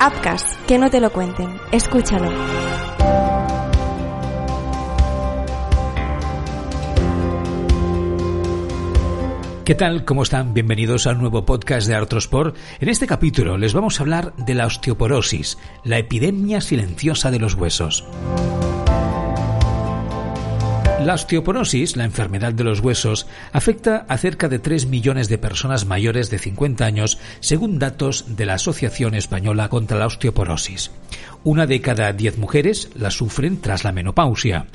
Upcast, que no te lo cuenten. Escúchalo. ¿Qué tal? ¿Cómo están? Bienvenidos al nuevo podcast de Artrosport. En este capítulo les vamos a hablar de la osteoporosis, la epidemia silenciosa de los huesos. La osteoporosis, la enfermedad de los huesos, afecta a cerca de 3 millones de personas mayores de 50 años, según datos de la Asociación Española contra la Osteoporosis. Una de cada 10 mujeres la sufren tras la menopausia.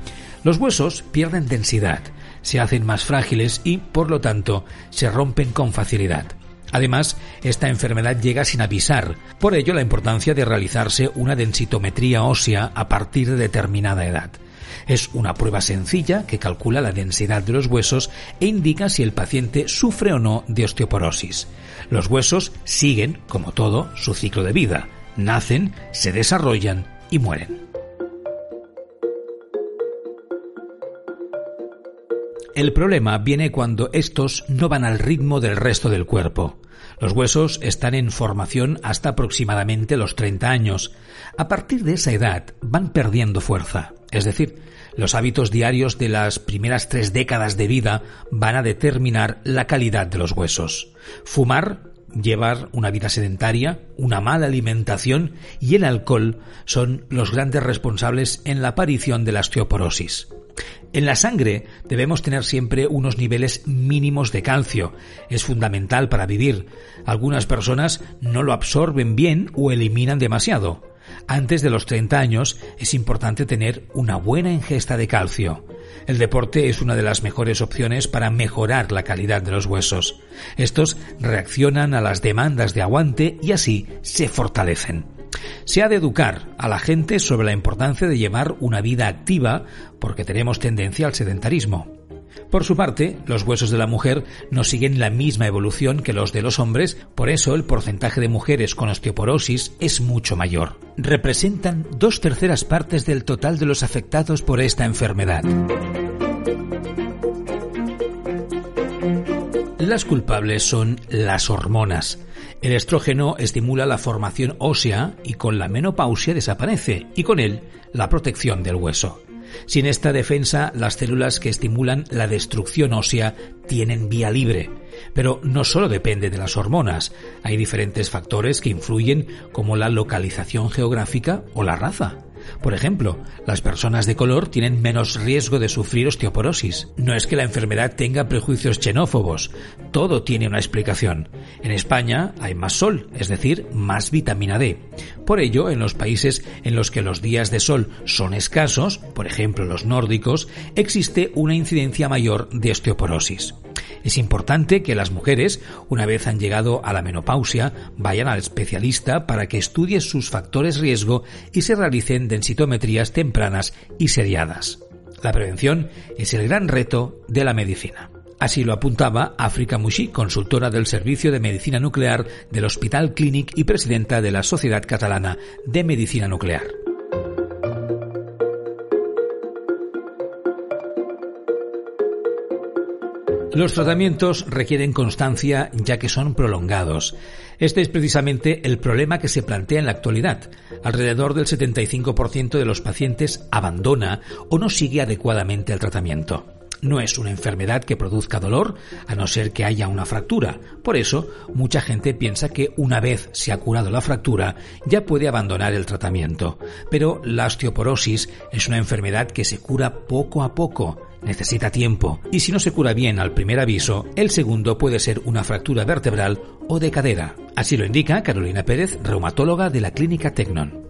Los huesos pierden densidad, se hacen más frágiles y, por lo tanto, se rompen con facilidad. Además, esta enfermedad llega sin avisar, por ello la importancia de realizarse una densitometría ósea a partir de determinada edad. Es una prueba sencilla que calcula la densidad de los huesos e indica si el paciente sufre o no de osteoporosis. Los huesos siguen, como todo, su ciclo de vida. Nacen, se desarrollan y mueren. El problema viene cuando estos no van al ritmo del resto del cuerpo. Los huesos están en formación hasta aproximadamente los 30 años. A partir de esa edad van perdiendo fuerza. Es decir, los hábitos diarios de las primeras tres décadas de vida van a determinar la calidad de los huesos. Fumar, llevar una vida sedentaria, una mala alimentación y el alcohol son los grandes responsables en la aparición de la osteoporosis. En la sangre debemos tener siempre unos niveles mínimos de calcio. Es fundamental para vivir. Algunas personas no lo absorben bien o eliminan demasiado. Antes de los 30 años es importante tener una buena ingesta de calcio. El deporte es una de las mejores opciones para mejorar la calidad de los huesos. Estos reaccionan a las demandas de aguante y así se fortalecen. Se ha de educar a la gente sobre la importancia de llevar una vida activa porque tenemos tendencia al sedentarismo. Por su parte, los huesos de la mujer no siguen la misma evolución que los de los hombres, por eso el porcentaje de mujeres con osteoporosis es mucho mayor. Representan dos terceras partes del total de los afectados por esta enfermedad. Las culpables son las hormonas. El estrógeno estimula la formación ósea y con la menopausia desaparece, y con él la protección del hueso. Sin esta defensa, las células que estimulan la destrucción ósea tienen vía libre. Pero no solo depende de las hormonas, hay diferentes factores que influyen como la localización geográfica o la raza. Por ejemplo, las personas de color tienen menos riesgo de sufrir osteoporosis. No es que la enfermedad tenga prejuicios xenófobos, todo tiene una explicación. En España hay más sol, es decir, más vitamina D. Por ello, en los países en los que los días de sol son escasos, por ejemplo los nórdicos, existe una incidencia mayor de osteoporosis. Es importante que las mujeres, una vez han llegado a la menopausia, vayan al especialista para que estudie sus factores riesgo y se realicen densitometrías tempranas y seriadas. La prevención es el gran reto de la medicina. Así lo apuntaba África Mushi, consultora del Servicio de Medicina Nuclear del Hospital Clínic y presidenta de la Sociedad Catalana de Medicina Nuclear. Los tratamientos requieren constancia ya que son prolongados. Este es precisamente el problema que se plantea en la actualidad. Alrededor del 75% de los pacientes abandona o no sigue adecuadamente el tratamiento. No es una enfermedad que produzca dolor, a no ser que haya una fractura. Por eso, mucha gente piensa que una vez se ha curado la fractura, ya puede abandonar el tratamiento. Pero la osteoporosis es una enfermedad que se cura poco a poco necesita tiempo y si no se cura bien al primer aviso, el segundo puede ser una fractura vertebral o de cadera. Así lo indica Carolina Pérez, reumatóloga de la Clínica Tecnon.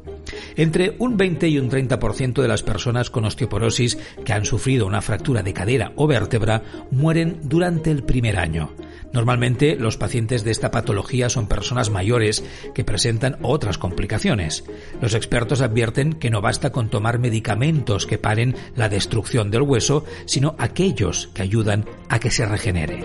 Entre un 20 y un 30% de las personas con osteoporosis que han sufrido una fractura de cadera o vértebra mueren durante el primer año. Normalmente los pacientes de esta patología son personas mayores que presentan otras complicaciones. Los expertos advierten que no basta con tomar medicamentos que paren la destrucción del hueso, sino aquellos que ayudan a que se regenere.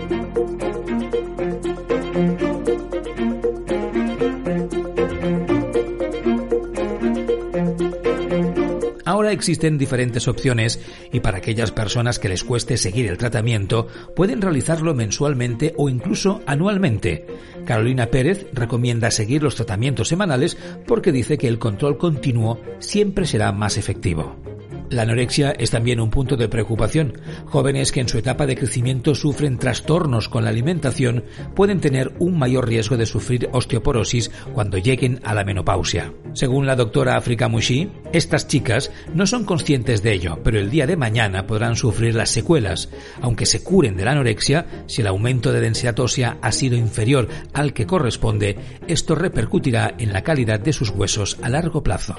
Existen diferentes opciones y para aquellas personas que les cueste seguir el tratamiento pueden realizarlo mensualmente o incluso anualmente. Carolina Pérez recomienda seguir los tratamientos semanales porque dice que el control continuo siempre será más efectivo. La anorexia es también un punto de preocupación. Jóvenes que en su etapa de crecimiento sufren trastornos con la alimentación pueden tener un mayor riesgo de sufrir osteoporosis cuando lleguen a la menopausia. Según la doctora Afrika Mushi, estas chicas no son conscientes de ello, pero el día de mañana podrán sufrir las secuelas. Aunque se curen de la anorexia, si el aumento de densidad ósea ha sido inferior al que corresponde, esto repercutirá en la calidad de sus huesos a largo plazo.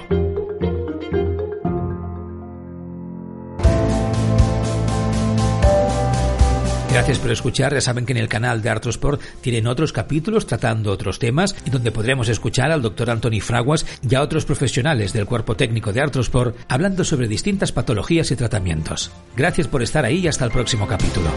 Gracias por escuchar. Ya saben que en el canal de Artrosport tienen otros capítulos tratando otros temas y donde podremos escuchar al doctor Anthony Fraguas y a otros profesionales del cuerpo técnico de Artrosport hablando sobre distintas patologías y tratamientos. Gracias por estar ahí y hasta el próximo capítulo.